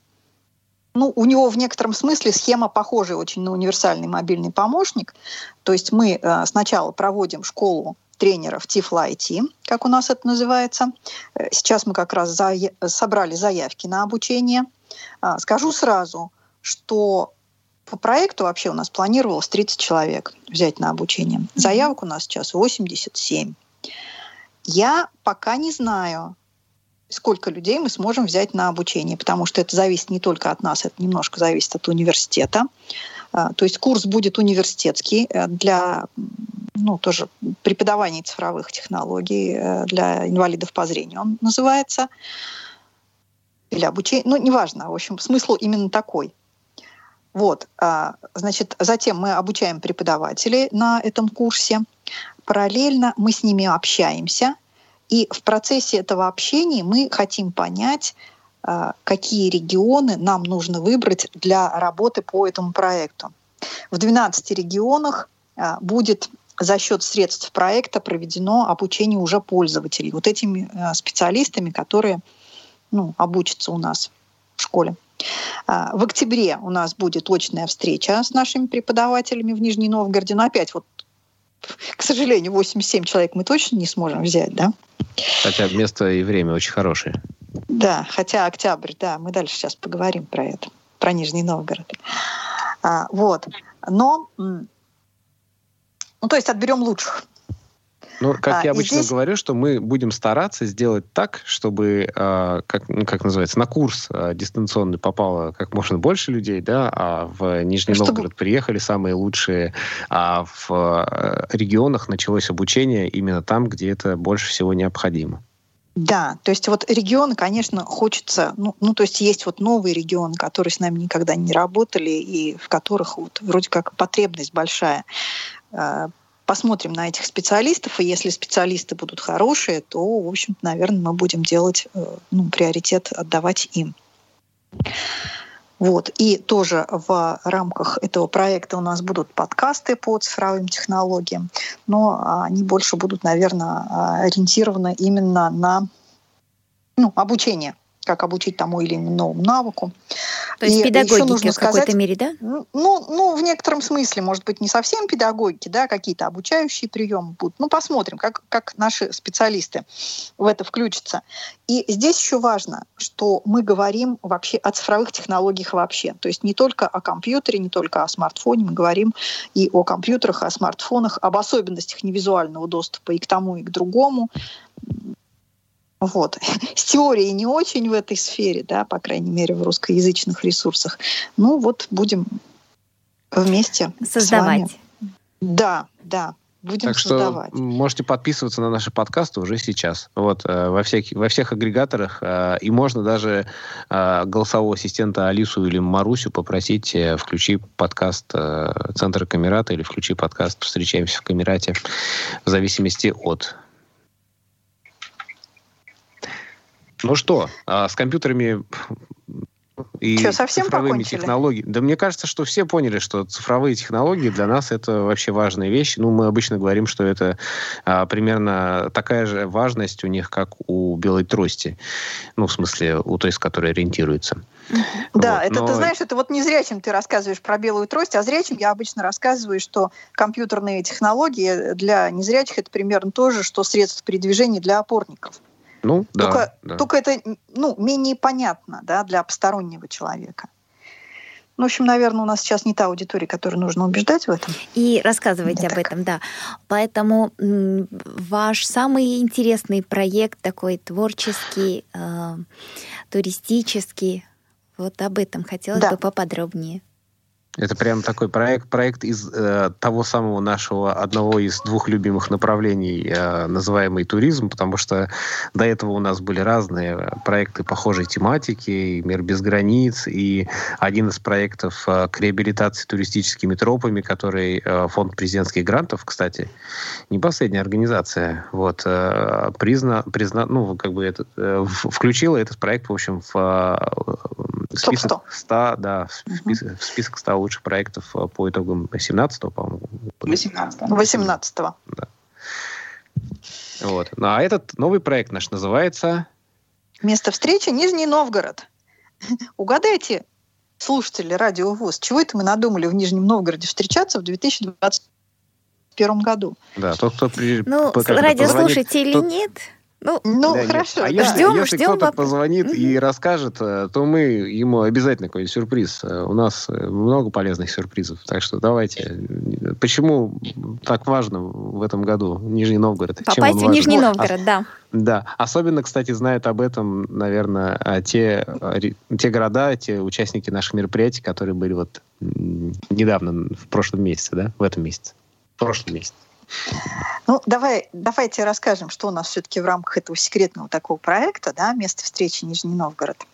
Ну, у него в некотором смысле схема похожая очень на универсальный мобильный помощник. То есть мы а, сначала проводим школу тренеров Тифла IT, как у нас это называется. Э, сейчас мы как раз за... собрали заявки на обучение. А, скажу сразу, что по проекту вообще у нас планировалось 30 человек взять на обучение. Заявок у нас сейчас 87. Я пока не знаю, сколько людей мы сможем взять на обучение, потому что это зависит не только от нас, это немножко зависит от университета. А, то есть курс будет университетский э, для ну, тоже преподавания цифровых технологий э, для инвалидов по зрению он называется. Или обучение, ну, неважно, в общем, смысл именно такой. Вот, а, значит, затем мы обучаем преподавателей на этом курсе. Параллельно мы с ними общаемся, и в процессе этого общения мы хотим понять, а, какие регионы нам нужно выбрать для работы по этому проекту. В 12 регионах а, будет за счет средств проекта проведено обучение уже пользователей, вот этими специалистами, которые ну, обучатся у нас в школе. А, в октябре у нас будет очная встреча с нашими преподавателями в Нижнем Новгороде. Но опять вот к сожалению, 87 человек мы точно не сможем взять, да? Хотя место и время очень хорошее. Да, хотя октябрь, да, мы дальше сейчас поговорим про это, про Нижний Новгород. А, вот. Но, ну, то есть отберем лучших. Ну, как а, я обычно здесь... говорю, что мы будем стараться сделать так, чтобы, э, как, ну, как называется, на курс э, дистанционный попало как можно больше людей, да, а в Нижний чтобы... Новгород приехали самые лучшие, а в э, регионах началось обучение именно там, где это больше всего необходимо. Да, то есть вот регионы, конечно, хочется, ну, ну, то есть есть вот новые регионы, которые с нами никогда не работали и в которых вот вроде как потребность большая посмотрим на этих специалистов, и если специалисты будут хорошие, то, в общем-то, наверное, мы будем делать, э, ну, приоритет отдавать им. Вот. И тоже в рамках этого проекта у нас будут подкасты по цифровым технологиям, но они больше будут, наверное, ориентированы именно на ну, обучение как обучить тому или иному навыку. То есть и педагогики в какой-то мере, да? Ну, ну, в некотором смысле, может быть, не совсем педагогики, да, какие-то обучающие приемы будут. Ну, посмотрим, как, как наши специалисты в это включатся. И здесь еще важно, что мы говорим вообще о цифровых технологиях вообще. То есть не только о компьютере, не только о смартфоне, мы говорим и о компьютерах, о смартфонах, об особенностях невизуального доступа и к тому, и к другому Вот. С теорией не очень в этой сфере, да, по крайней мере, в русскоязычных ресурсах. Ну вот будем вместе создавать. Да, да. Будем так создавать. что можете подписываться на наши подкасты уже сейчас. Вот э, во, всех, во всех агрегаторах. Э, и можно даже э, голосового ассистента Алису или Марусю попросить э, включи подкаст э, Центра Камерата или включи подкаст «Встречаемся в Камерате» в зависимости от Ну что, а с компьютерами и что, совсем цифровыми покончили? технологиями. Да мне кажется, что все поняли, что цифровые технологии для нас это вообще важная вещь. Ну, мы обычно говорим, что это а, примерно такая же важность у них, как у белой трости. Ну, в смысле, у той, с которой ориентируется. Да, вот, это но... ты знаешь, это вот не зрячим ты рассказываешь про белую трость, а зрячим я обычно рассказываю, что компьютерные технологии для незрячих это примерно то же, что средства передвижения для опорников. Ну, да, только, да. только это ну, менее понятно да, для постороннего человека. Ну, в общем, наверное, у нас сейчас не та аудитория, которую нужно убеждать в этом. И рассказывайте об этом, да. Поэтому ваш самый интересный проект такой творческий, э, туристический, вот об этом хотелось да. бы поподробнее. Это прям такой проект, проект из э, того самого нашего одного из двух любимых направлений, э, называемый туризм, потому что до этого у нас были разные проекты похожей тематики, и «Мир без границ», и один из проектов э, к реабилитации туристическими тропами, который э, фонд президентских грантов, кстати, не последняя организация, вот, э, призна, призна, ну, как бы этот, э, включила этот проект, в общем, в э, список 100, да, в список, в список 100 лучших проектов э, по итогам 17-го, по-моему. 18-го. 18-го. Да. Вот. Ну, а этот новый проект наш называется... Место встречи Нижний Новгород. Угадайте, слушатели Радио ВУЗ, чего это мы надумали в Нижнем Новгороде встречаться в 2021 году? Да, тот, кто... При... Ну, радиослушателей тот... нет. Ну, ну да, хорошо. А да. если, ждем, если ждем кто-то позвонит mm-hmm. и расскажет, э, то мы ему обязательно какой-нибудь сюрприз. Э, у нас э, много полезных сюрпризов. Так что давайте. Почему так важно в этом году Нижний Новгород? Попасть в Нижний Новгород, да. Да. Особенно, кстати, знают об этом, наверное, те, те города, те участники наших мероприятий, которые были вот недавно, в прошлом месяце, да, в этом месяце. В прошлом месяце. Ну, давай, давайте расскажем, что у нас все-таки в рамках этого секретного такого проекта, да, место встречи Нижний Новгород.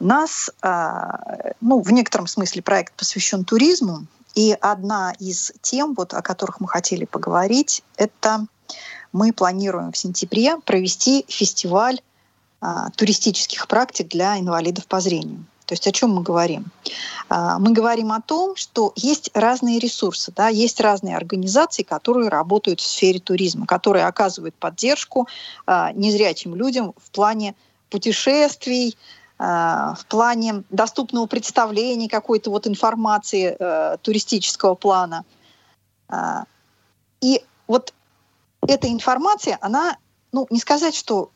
У нас, э, ну, в некотором смысле проект посвящен туризму, и одна из тем, вот, о которых мы хотели поговорить, это мы планируем в сентябре провести фестиваль э, туристических практик для инвалидов по зрению. То есть о чем мы говорим? А, мы говорим о том, что есть разные ресурсы, да, есть разные организации, которые работают в сфере туризма, которые оказывают поддержку а, незрячим людям в плане путешествий, а, в плане доступного представления какой-то вот информации э, туристического плана. И вот эта информация, она, ну, не сказать, что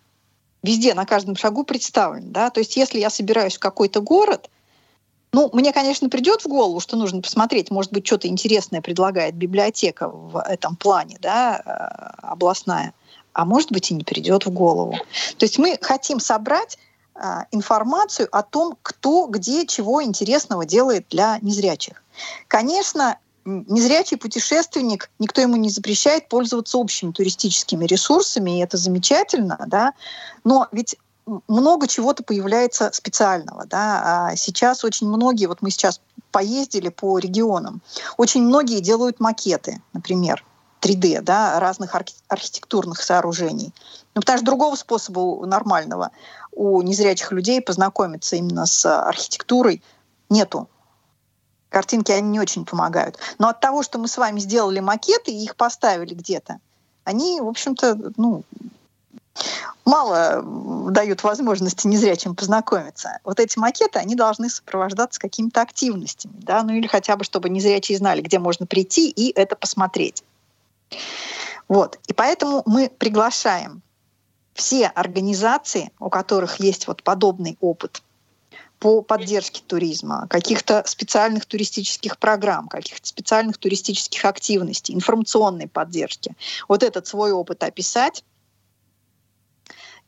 везде, на каждом шагу представлен. Да? То есть если я собираюсь в какой-то город, ну, мне, конечно, придет в голову, что нужно посмотреть, может быть, что-то интересное предлагает библиотека в этом плане, да, э, областная, а может быть и не придет в голову. То есть мы хотим собрать э, информацию о том, кто, где, чего интересного делает для незрячих. Конечно, незрячий путешественник, никто ему не запрещает пользоваться общими туристическими ресурсами, и это замечательно, да, но ведь много чего-то появляется специального. Да? А сейчас очень многие, вот мы сейчас поездили по регионам, очень многие делают макеты, например, 3D, да, разных архитектурных сооружений. Ну, потому что другого способа нормального у незрячих людей познакомиться именно с архитектурой нету. Картинки, они не очень помогают. Но от того, что мы с вами сделали макеты и их поставили где-то, они, в общем-то, ну, мало дают возможности незрячим познакомиться. Вот эти макеты, они должны сопровождаться какими-то активностями, да, ну или хотя бы, чтобы незрячие знали, где можно прийти и это посмотреть. Вот. И поэтому мы приглашаем все организации, у которых есть вот подобный опыт по поддержке туризма, каких-то специальных туристических программ, каких-то специальных туристических активностей, информационной поддержки. Вот этот свой опыт описать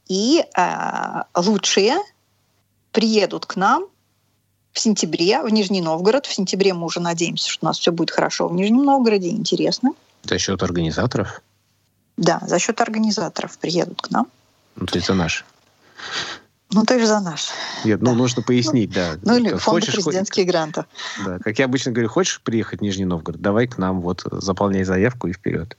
И э, лучшие приедут к нам в сентябре в Нижний Новгород. В сентябре мы уже надеемся, что у нас все будет хорошо в Нижнем Новгороде, интересно. За счет организаторов? Да, за счет организаторов приедут к нам. Ну, то есть за наш. Ну, ты же за наш. Нет, ну, да. нужно пояснить, да. Ну, или фонды хочешь, президентские хо... гранты. Да, как я обычно говорю, хочешь приехать в Нижний Новгород, давай к нам, вот, заполняй заявку и вперед.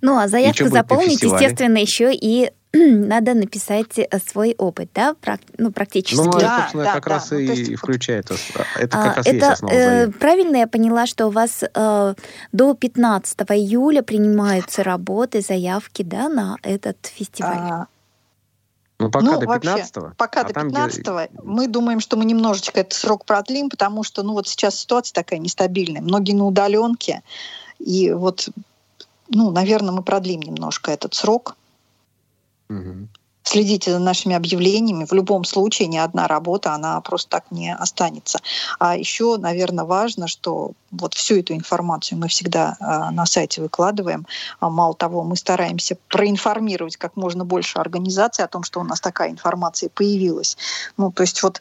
Ну, а заявку заполнить, естественно, еще и надо написать э, свой опыт, да, ну, практически. Ну, это, собственно, да, как да, раз да. и ну, есть, включает. Это как а, раз это, есть основа э, Правильно я поняла, что у вас э, до 15 июля принимаются работы, заявки, да, на этот фестиваль? А, ну, пока ну, до 15 -го, Пока а до 15 где... мы думаем, что мы немножечко этот срок продлим, потому что, ну, вот сейчас ситуация такая нестабильная. Многие на удаленке. И вот, ну, наверное, мы продлим немножко этот срок. Угу. Следите за нашими объявлениями. В любом случае ни одна работа, она просто так не останется. А еще, наверное, важно, что вот всю эту информацию мы всегда э, на сайте выкладываем. А мало того, мы стараемся проинформировать как можно больше организаций о том, что у нас такая информация появилась. Ну, то есть вот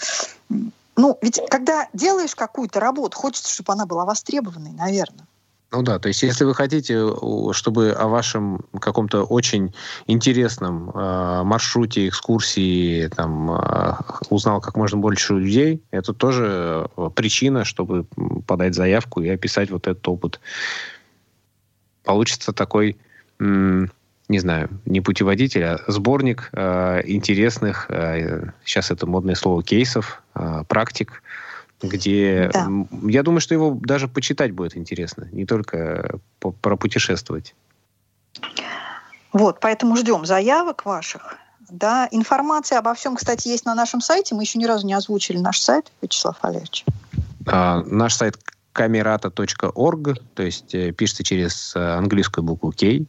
ну, ведь когда делаешь какую-то работу, хочется, чтобы она была востребованной, наверное. Ну да, то есть если вы хотите, чтобы о вашем каком-то очень интересном э, маршруте, экскурсии там, э, узнал как можно больше людей, это тоже э, причина, чтобы подать заявку и описать вот этот опыт. Получится такой, м, не знаю, не путеводитель, а сборник э, интересных, э, сейчас это модное слово, кейсов, э, практик, где да. я думаю, что его даже почитать будет интересно, не только пропутешествовать. Вот, поэтому ждем заявок ваших. Да, информация обо всем, кстати, есть на нашем сайте. Мы еще ни разу не озвучили наш сайт, Вячеслав Валерьевич. А, наш сайт камерата.орг, то есть э, пишется через э, английскую букву K, и,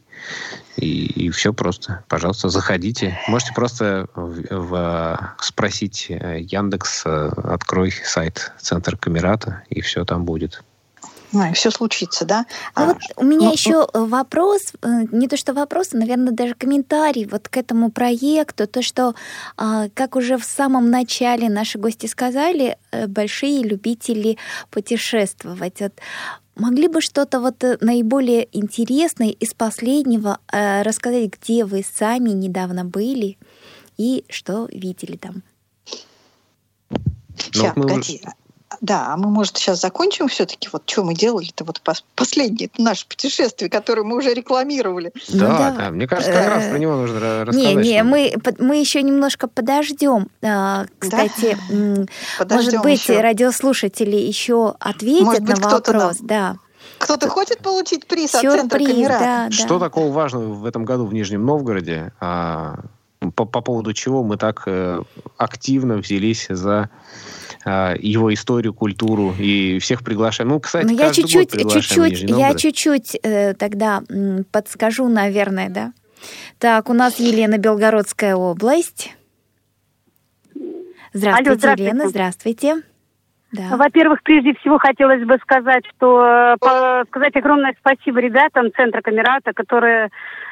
и все просто. Пожалуйста, заходите. Можете просто в, в, спросить э, Яндекс, открой сайт Центр Камерата, и все там будет. Ну, и все случится, да? Ну, а, вот у меня ну, еще ну... вопрос, э, не то что вопрос, а, наверное, даже комментарий вот к этому проекту, то, что, а, как уже в самом начале наши гости сказали, э, большие любители путешествовать. Вот могли бы что-то вот э, наиболее интересное из последнего рассказать, где вы сами недавно были и что видели там? Сейчас, ну, погоди. Да, а мы, может, сейчас закончим все-таки, вот что мы делали-то, вот последнее это наше путешествие, которое мы уже рекламировали. Да, ну, да. да. мне кажется, как раз про него нужно рассказать. Не, не, мы, мы еще немножко подождем. А, кстати, да? может быть, еще. радиослушатели еще ответят может быть, на вопрос. Нам... Да. Кто-то хочет получить приз Сюрприз, от центра камера? Да, Что да. такого важного в этом году в Нижнем Новгороде? А, по, по поводу чего мы так э, активно взялись за его историю, культуру и всех приглашаем. Ну, кстати, Но ну, я чуть-чуть, чуть-чуть, я чуть-чуть э, тогда подскажу, наверное, да. Так, у нас Елена Белгородская область. Здравствуйте, Алло, здравствуйте. Елена, здравствуйте. Да. Во-первых, прежде всего хотелось бы сказать, что по, сказать огромное спасибо ребятам Центра Камерата, которые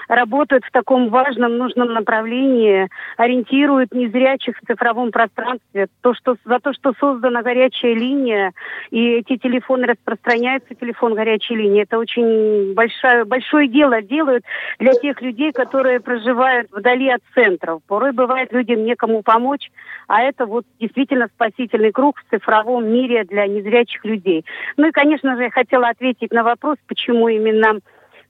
работают в таком важном, нужном направлении, ориентируют незрячих в цифровом пространстве. То, что, за то, что создана горячая линия, и эти телефоны распространяются, телефон горячей линии, это очень большое, большое дело делают для тех людей, которые проживают вдали от центров. Порой бывает людям некому помочь, а это вот действительно спасительный круг в цифровом мире для незрячих людей. Ну и, конечно же, я хотела ответить на вопрос, почему именно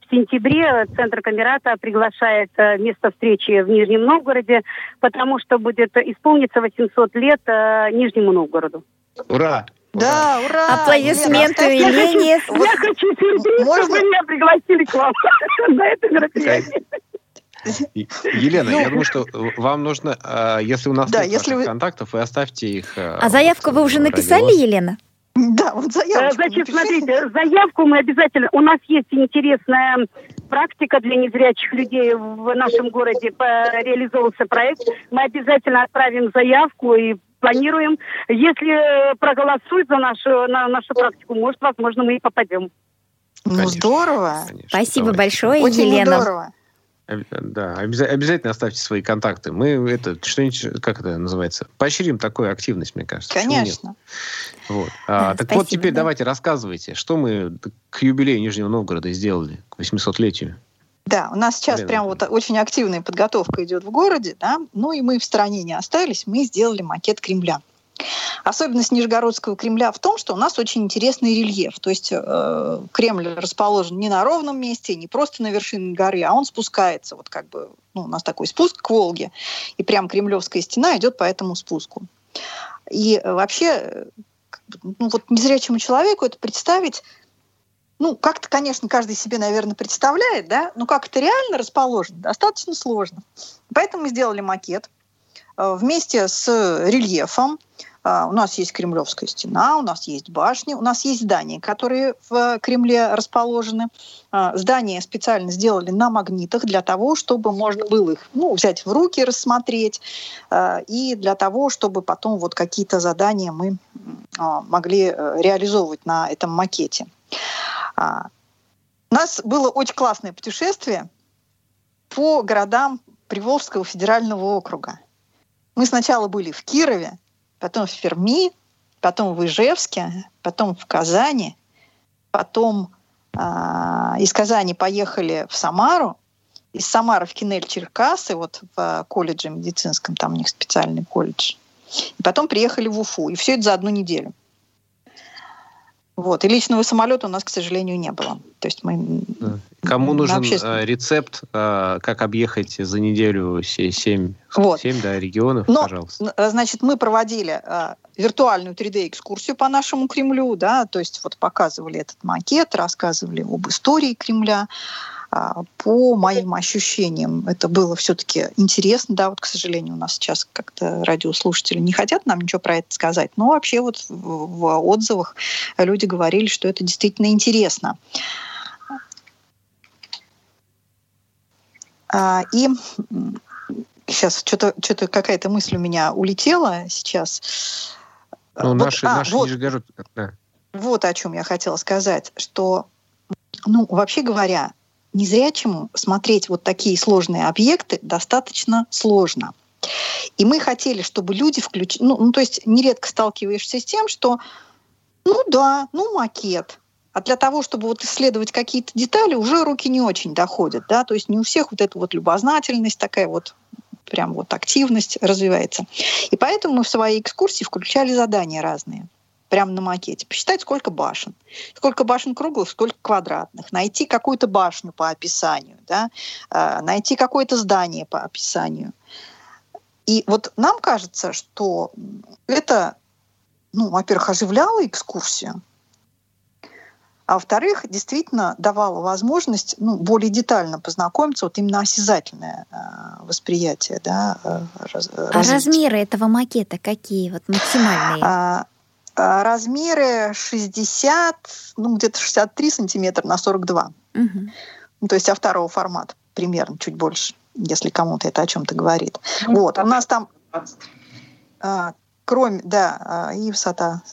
в сентябре Центр Камерата приглашает э, место встречи в Нижнем Новгороде, потому что будет исполниться 800 лет э, Нижнему Новгороду. Ура! Да, ура! Аплодисменты Елене. Я хочу сюрприз, чтобы меня пригласили к вам на это мероприятие. Елена, ну, я думаю, что вам нужно, а, если у нас да, нет если вы... контактов, вы оставьте их. А, а заявку вы уже написали, Елена? Да, вот заявку. Значит, смотрите, заявку мы обязательно... У нас есть интересная практика для незрячих людей в нашем городе. Реализовался проект. Мы обязательно отправим заявку и планируем. Если проголосуют за нашу, на нашу практику, может, возможно, мы и попадем. Ну, здорово. Конечно, Спасибо давайте. большое, Очень Елена. здорово. Да, обязательно оставьте свои контакты. Мы это что-нибудь, как это называется, поощрим такую активность, мне кажется. Конечно. Вот. А, да, так спасибо, вот теперь да. давайте рассказывайте, что мы к юбилею Нижнего Новгорода сделали, к 800-летию. Да, у нас сейчас Блин. прям вот очень активная подготовка идет в городе, да, ну и мы в стране не остались, мы сделали макет Кремля. Особенность Нижегородского Кремля в том, что у нас очень интересный рельеф. То есть э, Кремль расположен не на ровном месте, не просто на вершине горы, а он спускается. Вот как бы ну, у нас такой спуск к Волге, и прям Кремлевская стена идет по этому спуску. И э, вообще, ну вот незрячему человеку это представить ну, как-то, конечно, каждый себе, наверное, представляет, да, но как это реально расположено, достаточно сложно. Поэтому мы сделали макет э, вместе с рельефом, у нас есть Кремлевская стена, у нас есть башни, у нас есть здания, которые в Кремле расположены. А, здания специально сделали на магнитах для того, чтобы можно было их ну, взять в руки, рассмотреть, а, и для того, чтобы потом вот какие-то задания мы могли э, реализовывать на этом макете. У нас было очень классное путешествие по городам Приволжского федерального округа. Мы сначала были в Кирове, потом в Перми, потом в Ижевске, потом в Казани, потом э, из Казани поехали в Самару, из Самары в Кинель-Черкасы, вот в колледже медицинском, там у них специальный колледж. И потом приехали в Уфу. И все это за одну неделю. Вот. И личного самолета у нас, к сожалению, не было. То есть мы... Кому нужен обществен... Э, рецепт, э, как объехать за неделю 7, вот. 7 да, регионов, Но, пожалуйста? Э, значит, мы проводили виртуальную 3D-экскурсию по нашему Кремлю, да, то есть вот показывали этот макет, рассказывали об истории Кремля, по моим ощущениям, это было все-таки интересно. Да, вот, к сожалению, у нас сейчас как-то радиослушатели не хотят нам ничего про это сказать, но вообще вот в отзывах люди говорили, что это действительно интересно. А, и сейчас что-то что какая-то мысль у меня улетела сейчас. Ну, вот, наши, а, наши вот, Нижегород... да. вот о чем я хотела сказать, что, ну, вообще говоря, незрячему смотреть вот такие сложные объекты достаточно сложно. И мы хотели, чтобы люди включили... Ну, ну, то есть нередко сталкиваешься с тем, что, ну да, ну макет, а для того, чтобы вот исследовать какие-то детали, уже руки не очень доходят, да, то есть не у всех вот эта вот любознательность такая вот прям вот активность развивается. И поэтому мы в своей экскурсии включали задания разные прямо на макете, посчитать, сколько башен. Сколько башен круглых, сколько квадратных. Найти какую-то башню по описанию, да? Э, найти какое-то здание по описанию. И вот нам кажется, что это, ну, во-первых, оживляло экскурсию, а во-вторых, действительно давало возможность ну, более детально познакомиться, вот именно осязательное э, восприятие. Да, э, раз, а размеры этого макета какие вот максимальные? А, а размеры 60, ну где-то 63 сантиметра на 42. Угу. Ну, то есть а второго формата примерно, чуть больше, если кому-то это о чем-то говорит. Ну, вот, у нас там, а, кроме, да, а, и высота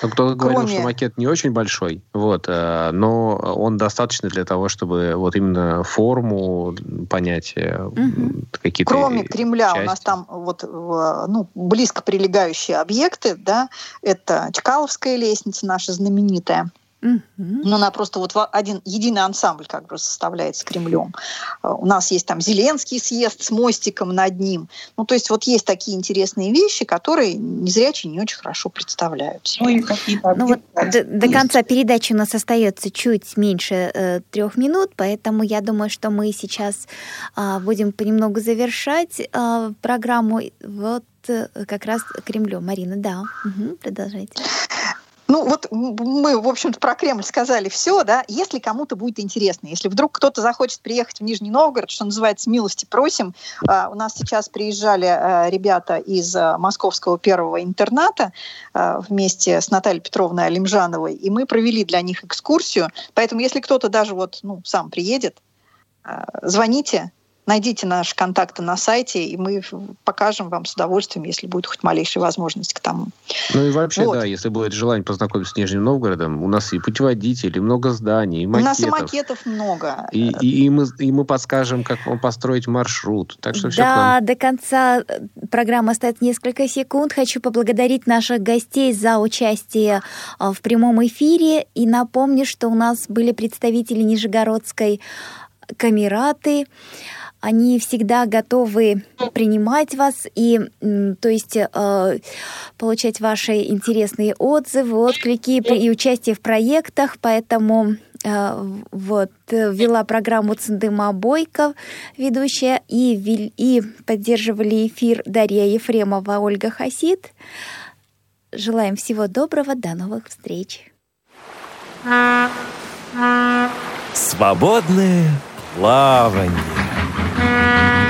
ну, кто-то Кроме... говорил, что макет не очень большой, вот, э, но он достаточно для того, чтобы вот именно форму понять, угу. какие-то Кроме Кремля части. у нас там вот ну, близко прилегающие объекты, да, это Чкаловская лестница наша знаменитая, Угу. Но она просто вот один единый ансамбль как бы составляет с Кремлем. А, у нас есть там Зеленский съезд с мостиком над ним. Ну, то есть вот есть такие интересные вещи, которые незрячие не очень хорошо представляют. Ну, и какие-то ну, вот до, до конца передачи у нас остается чуть меньше э, трех минут, поэтому я думаю, что мы сейчас э, будем понемногу завершать э, программу вот э, как раз Кремлю. Марина, да, угу, продолжайте. Ну вот мы, в общем-то, про Кремль сказали все, да. Если кому-то будет интересно, если вдруг кто-то захочет приехать в Нижний Новгород, что называется, милости просим. Uh, у нас сейчас приезжали uh, ребята из uh, московского первого интерната вместе с Натальей Петровной Алимжановой, и мы провели для них экскурсию. Поэтому если кто-то даже вот, ну, сам приедет, звоните, найдите наши контакты на сайте, и мы покажем вам с удовольствием, если будет хоть малейшая возможность к тому. Ну и вообще, вот. да, если будет желание познакомиться с Нижним Новгородом, у нас и путеводители, много зданий, и макетов. У нас и макетов много. И, и, и, мы, и мы подскажем, как вам построить маршрут. Так что все Да, до конца э, программы остается несколько секунд. Хочу поблагодарить наших гостей за участие а, в прямом эфире. И напомню, что у нас были представители Нижегородской камераты они всегда готовы принимать вас и, то есть, э, получать ваши интересные отзывы, отклики и участие в проектах, поэтому э, вот вела программу Цендыма Бойко, ведущая, и, и поддерживали эфир Дарья Ефремова, Ольга Хасид. Желаем всего доброго, до новых встреч. Свободное плавание. Música